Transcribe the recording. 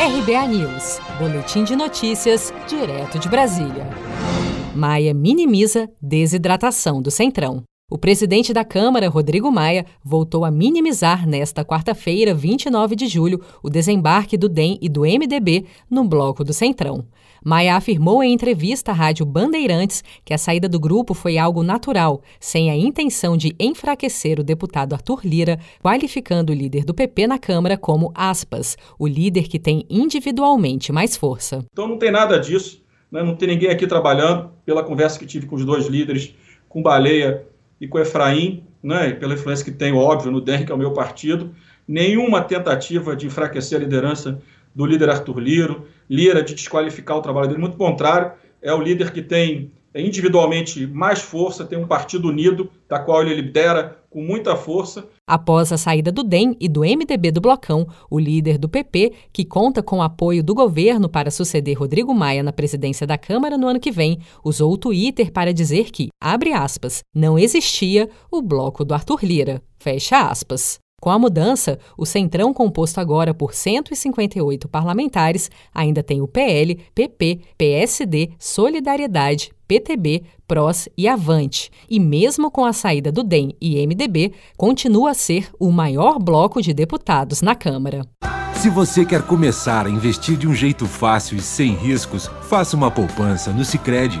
RBA News, Boletim de Notícias, direto de Brasília. Maia minimiza desidratação do Centrão. O presidente da Câmara, Rodrigo Maia, voltou a minimizar nesta quarta-feira, 29 de julho, o desembarque do DEM e do MDB no bloco do Centrão. Maia afirmou em entrevista à Rádio Bandeirantes que a saída do grupo foi algo natural, sem a intenção de enfraquecer o deputado Arthur Lira, qualificando o líder do PP na Câmara como aspas, o líder que tem individualmente mais força. Então não tem nada disso, né? não tem ninguém aqui trabalhando, pela conversa que tive com os dois líderes, com Baleia e com Efraim, né? pela influência que tem, óbvio, no DER, que é o meu partido, nenhuma tentativa de enfraquecer a liderança do líder Arthur Liro, Lira de desqualificar o trabalho dele, muito contrário, é o líder que tem individualmente mais força, tem um partido unido, da qual ele lidera com muita força. Após a saída do DEM e do MDB do Blocão, o líder do PP, que conta com o apoio do governo para suceder Rodrigo Maia na presidência da Câmara no ano que vem, usou o Twitter para dizer que, abre aspas, não existia o bloco do Arthur Lira, fecha aspas. Com a mudança, o Centrão, composto agora por 158 parlamentares, ainda tem o PL, PP, PSD, Solidariedade, PTB, PROS e Avante. E mesmo com a saída do DEM e MDB, continua a ser o maior bloco de deputados na Câmara. Se você quer começar a investir de um jeito fácil e sem riscos, faça uma poupança no Sicredi.